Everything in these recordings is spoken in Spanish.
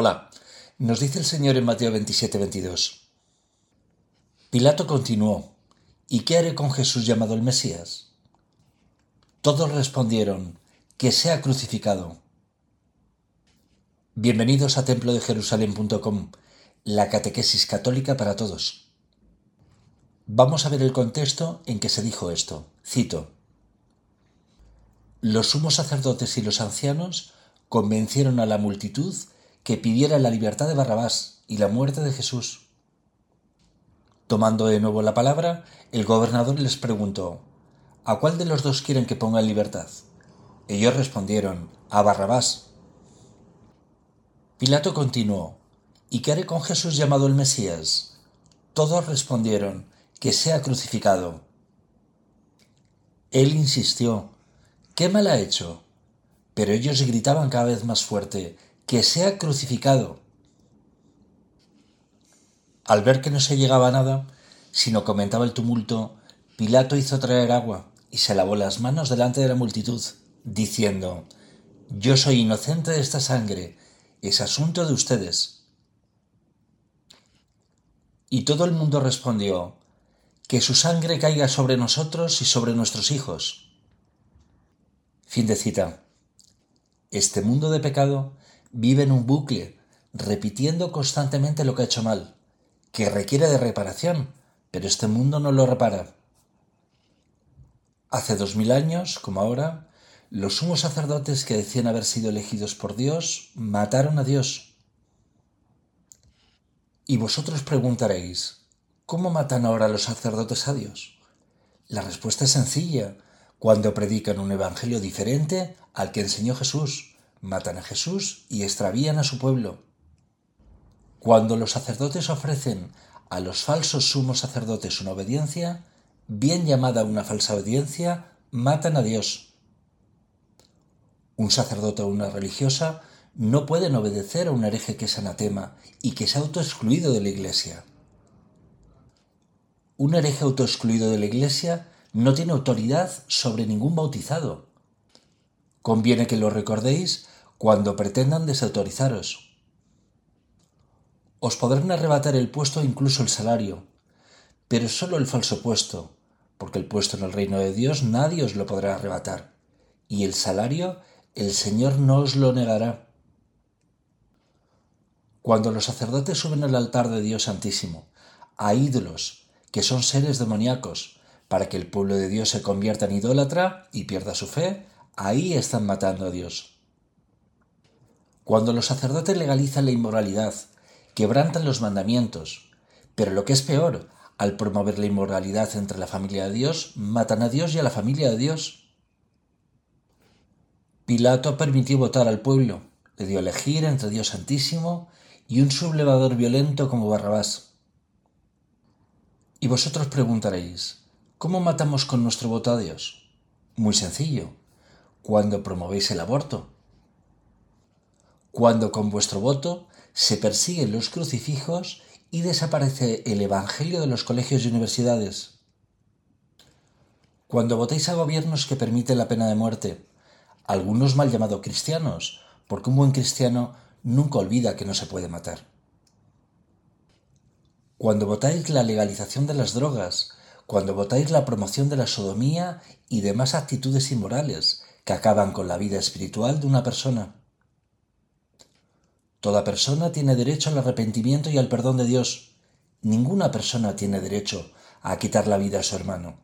Hola, nos dice el Señor en Mateo 27, 22. Pilato continuó, ¿y qué haré con Jesús llamado el Mesías? Todos respondieron, que sea crucificado. Bienvenidos a templodejerusalén.com, la catequesis católica para todos. Vamos a ver el contexto en que se dijo esto. Cito. Los sumos sacerdotes y los ancianos convencieron a la multitud que pidiera la libertad de Barrabás y la muerte de Jesús. Tomando de nuevo la palabra, el gobernador les preguntó, ¿A cuál de los dos quieren que ponga en libertad? Ellos respondieron, a Barrabás. Pilato continuó, ¿y qué haré con Jesús llamado el Mesías? Todos respondieron, que sea crucificado. Él insistió, ¿qué mal ha hecho? Pero ellos gritaban cada vez más fuerte, que sea crucificado. Al ver que no se llegaba a nada, sino comentaba el tumulto, Pilato hizo traer agua y se lavó las manos delante de la multitud diciendo, Yo soy inocente de esta sangre, es asunto de ustedes. Y todo el mundo respondió, Que su sangre caiga sobre nosotros y sobre nuestros hijos. Fin de cita. Este mundo de pecado vive en un bucle, repitiendo constantemente lo que ha hecho mal, que requiere de reparación, pero este mundo no lo repara. Hace dos mil años, como ahora, los sumos sacerdotes que decían haber sido elegidos por Dios mataron a Dios. Y vosotros preguntaréis, ¿cómo matan ahora los sacerdotes a Dios? La respuesta es sencilla. Cuando predican un evangelio diferente al que enseñó Jesús, matan a Jesús y extravían a su pueblo. Cuando los sacerdotes ofrecen a los falsos sumos sacerdotes una obediencia, bien llamada una falsa obediencia, matan a Dios un sacerdote o una religiosa no pueden obedecer a un hereje que es anatema y que ha autoexcluido de la Iglesia. Un hereje autoexcluido de la Iglesia no tiene autoridad sobre ningún bautizado. Conviene que lo recordéis cuando pretendan desautorizaros. Os podrán arrebatar el puesto incluso el salario, pero solo el falso puesto, porque el puesto en el reino de Dios nadie os lo podrá arrebatar, y el salario el Señor no os lo negará. Cuando los sacerdotes suben al altar de Dios Santísimo, a ídolos, que son seres demoníacos, para que el pueblo de Dios se convierta en idólatra y pierda su fe, ahí están matando a Dios. Cuando los sacerdotes legalizan la inmoralidad, quebrantan los mandamientos, pero lo que es peor, al promover la inmoralidad entre la familia de Dios, matan a Dios y a la familia de Dios. Pilato permitió votar al pueblo, le dio a elegir entre Dios Santísimo y un sublevador violento como Barrabás. Y vosotros preguntaréis, ¿cómo matamos con nuestro voto a Dios? Muy sencillo, cuando promovéis el aborto. Cuando con vuestro voto se persiguen los crucifijos y desaparece el Evangelio de los colegios y universidades. Cuando votéis a gobiernos que permiten la pena de muerte, algunos mal llamados cristianos, porque un buen cristiano nunca olvida que no se puede matar. Cuando votáis la legalización de las drogas, cuando votáis la promoción de la sodomía y demás actitudes inmorales que acaban con la vida espiritual de una persona. Toda persona tiene derecho al arrepentimiento y al perdón de Dios. Ninguna persona tiene derecho a quitar la vida a su hermano.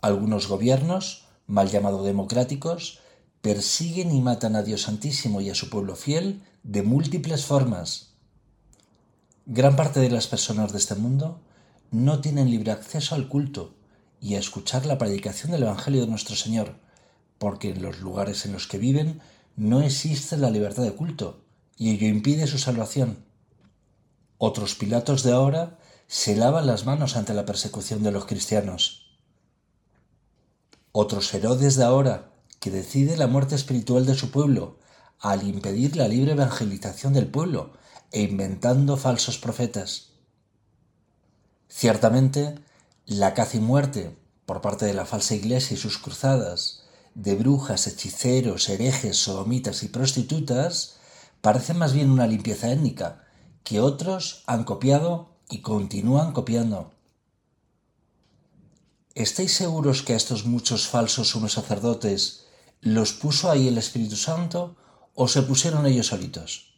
Algunos gobiernos mal llamado democráticos, persiguen y matan a Dios Santísimo y a su pueblo fiel de múltiples formas. Gran parte de las personas de este mundo no tienen libre acceso al culto y a escuchar la predicación del Evangelio de nuestro Señor, porque en los lugares en los que viven no existe la libertad de culto y ello impide su salvación. Otros Pilatos de ahora se lavan las manos ante la persecución de los cristianos otros Herodes de ahora, que decide la muerte espiritual de su pueblo al impedir la libre evangelización del pueblo e inventando falsos profetas. Ciertamente, la caza y muerte por parte de la falsa iglesia y sus cruzadas, de brujas, hechiceros, herejes, sodomitas y prostitutas, parece más bien una limpieza étnica que otros han copiado y continúan copiando. ¿Estáis seguros que a estos muchos falsos sumos sacerdotes los puso ahí el Espíritu Santo o se pusieron ellos solitos?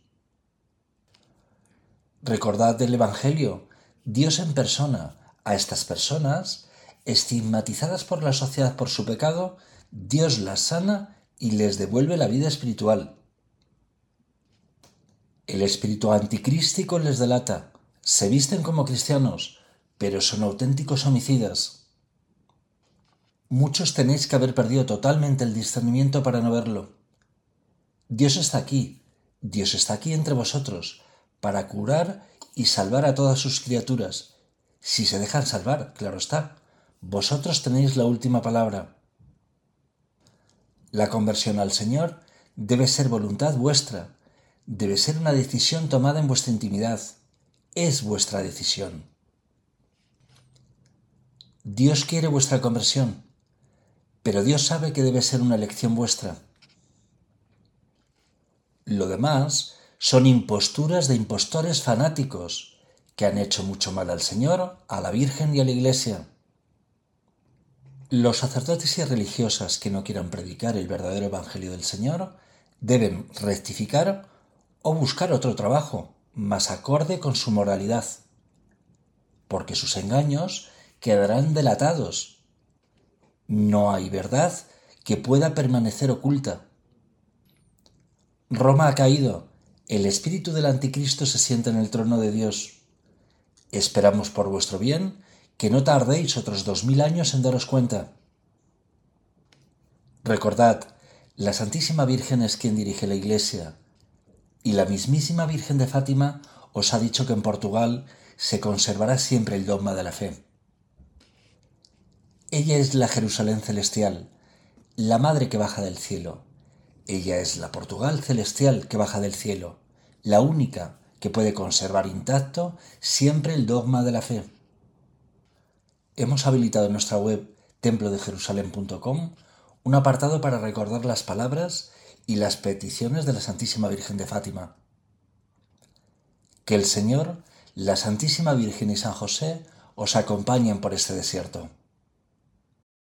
Recordad del Evangelio, Dios en persona, a estas personas, estigmatizadas por la sociedad por su pecado, Dios las sana y les devuelve la vida espiritual. El espíritu anticrístico les delata, se visten como cristianos, pero son auténticos homicidas. Muchos tenéis que haber perdido totalmente el discernimiento para no verlo. Dios está aquí, Dios está aquí entre vosotros, para curar y salvar a todas sus criaturas. Si se dejan salvar, claro está, vosotros tenéis la última palabra. La conversión al Señor debe ser voluntad vuestra, debe ser una decisión tomada en vuestra intimidad. Es vuestra decisión. Dios quiere vuestra conversión, pero Dios sabe que debe ser una elección vuestra. Lo demás son imposturas de impostores fanáticos que han hecho mucho mal al Señor, a la Virgen y a la Iglesia. Los sacerdotes y religiosas que no quieran predicar el verdadero Evangelio del Señor deben rectificar o buscar otro trabajo más acorde con su moralidad, porque sus engaños quedarán delatados. No hay verdad que pueda permanecer oculta. Roma ha caído el espíritu del anticristo se sienta en el trono de Dios. Esperamos por vuestro bien que no tardéis otros dos mil años en daros cuenta. Recordad, la Santísima Virgen es quien dirige la Iglesia, y la mismísima Virgen de Fátima os ha dicho que en Portugal se conservará siempre el dogma de la fe. Ella es la Jerusalén celestial, la Madre que baja del cielo ella es la Portugal celestial que baja del cielo, la única que puede conservar intacto siempre el dogma de la fe. Hemos habilitado en nuestra web templodejerusalén.com un apartado para recordar las palabras y las peticiones de la Santísima Virgen de Fátima. Que el Señor, la Santísima Virgen y San José os acompañen por este desierto.